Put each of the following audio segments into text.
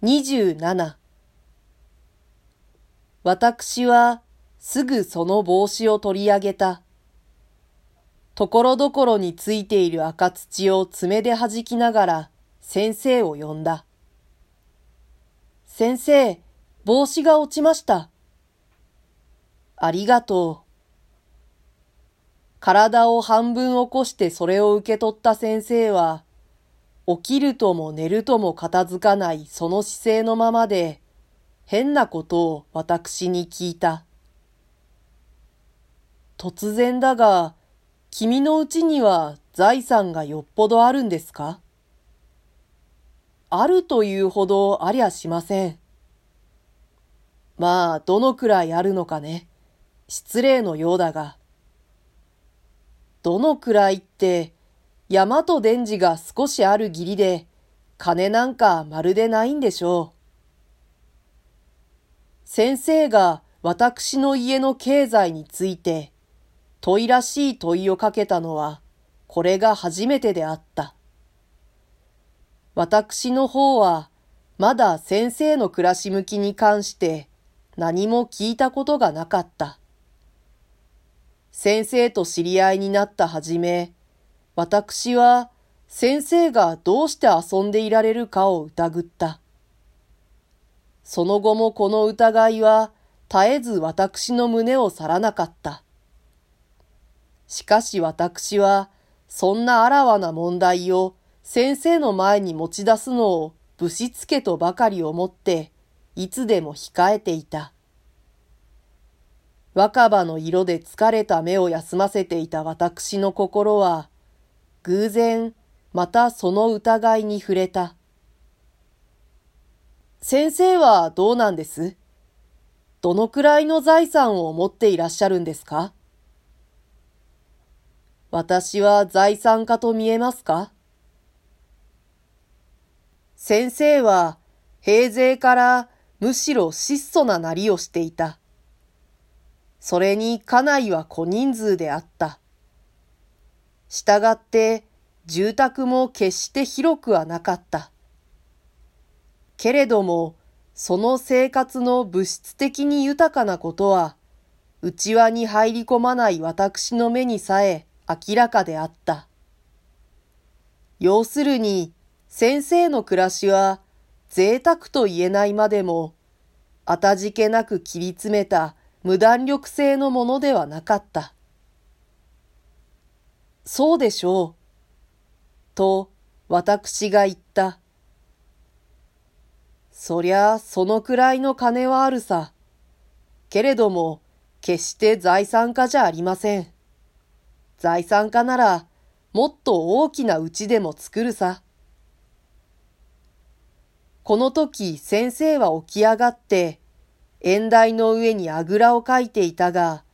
27私はすぐその帽子を取り上げた。ところどころについている赤土を爪で弾きながら先生を呼んだ。先生、帽子が落ちました。ありがとう。体を半分起こしてそれを受け取った先生は、起きるとも寝るとも片付かないその姿勢のままで、変なことを私に聞いた。突然だが、君のうちには財産がよっぽどあるんですか？あるというほどありゃしません。まあ、どのくらいあるのかね。失礼のようだが。どのくらいって、山と電磁が少しある義理で、金なんかまるでないんでしょう。先生が私の家の経済について、問いらしい問いをかけたのは、これが初めてであった。私の方は、まだ先生の暮らし向きに関して何も聞いたことがなかった。先生と知り合いになったはじめ、私は先生がどうして遊んでいられるかを疑った。その後もこの疑いは絶えず私の胸を去らなかった。しかし私はそんなあらわな問題を先生の前に持ち出すのをぶしつけとばかり思っていつでも控えていた。若葉の色で疲れた目を休ませていた私の心は偶然、またその疑いに触れた。先生はどうなんです？どのくらいの財産を持っていらっしゃるんですか？私は財産家と見えますか？先生は平勢からむしろ質素ななりをしていた。それに家内は小人数であった。したがって住宅も決して広くはなかった。けれども、その生活の物質的に豊かなことは、内輪に入り込まない私の目にさえ明らかであった。要するに、先生の暮らしは贅沢と言えないまでも、あたじけなく切り詰めた無弾力性のものではなかった。そうでしょう。と、私が言った。そりゃ、そのくらいの金はあるさ。けれども、決して財産家じゃありません。財産家なら、もっと大きな家でも作るさ。この時、先生は起き上がって、縁台の上にあぐらをかいていたが、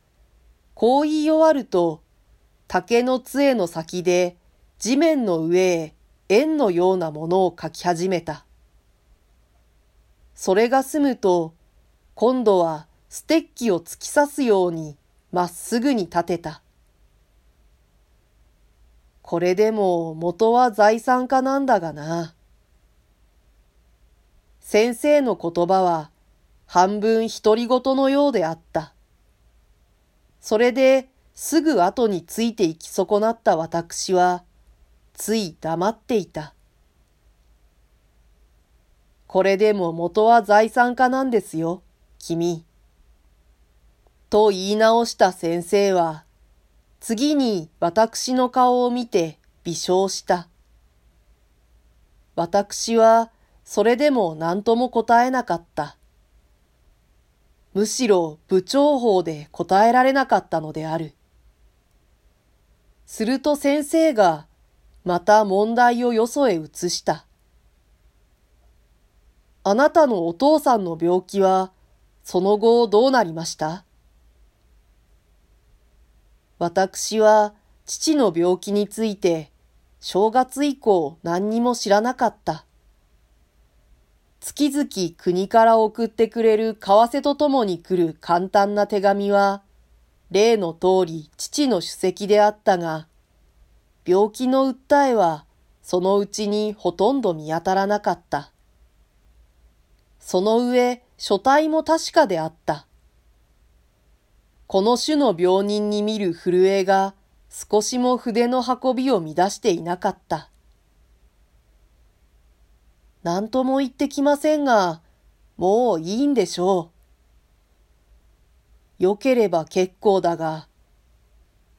こう言い終わると、竹の杖の先で地面の上へ円のようなものを描き始めた。それが済むと、今度はステッキを突き刺すようにまっすぐに立てた。これでも元は財産家なんだがな。先生の言葉は半分独り言のようであった。それですぐ後についていき損なった私は、つい黙っていた。これでも元は財産家なんですよ、君。と言い直した先生は、次に私の顔を見て微笑した。私はそれでも何とも答えなかった。むしろ部長法で答えられなかったのである。すると先生がまた問題をよそへ移した。あなたのお父さんの病気はその後どうなりました？私は父の病気について正月以降何にも知らなかった。月々国から送ってくれる為替とともに来る簡単な手紙は例の通り父の主席であったが、病気の訴えはそのうちにほとんど見当たらなかった。その上、書体も確かであった。この種の病人に見る震えが少しも筆の運びを乱していなかった。何とも言ってきませんが、もういいんでしょう。良ければ結構だが、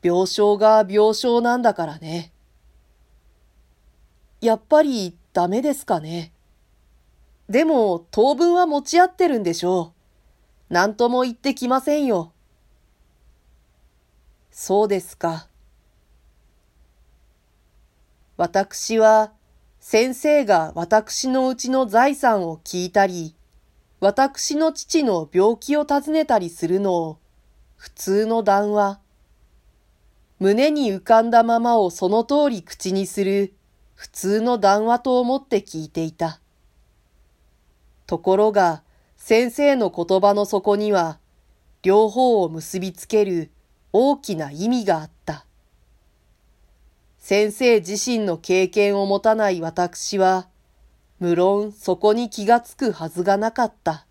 病床が病床なんだからね。やっぱりダメですかね。でも当分は持ち合ってるんでしょう。何とも言ってきませんよ。そうですか。私は先生が私のうちの財産を聞いたり、私の父の病気を尋ねたりするのを普通の談話、胸に浮かんだままをその通り口にする普通の談話と思って聞いていた。ところが先生の言葉の底には両方を結びつける大きな意味があった。先生自身の経験を持たない私は、無論そこに気がつくはずがなかった。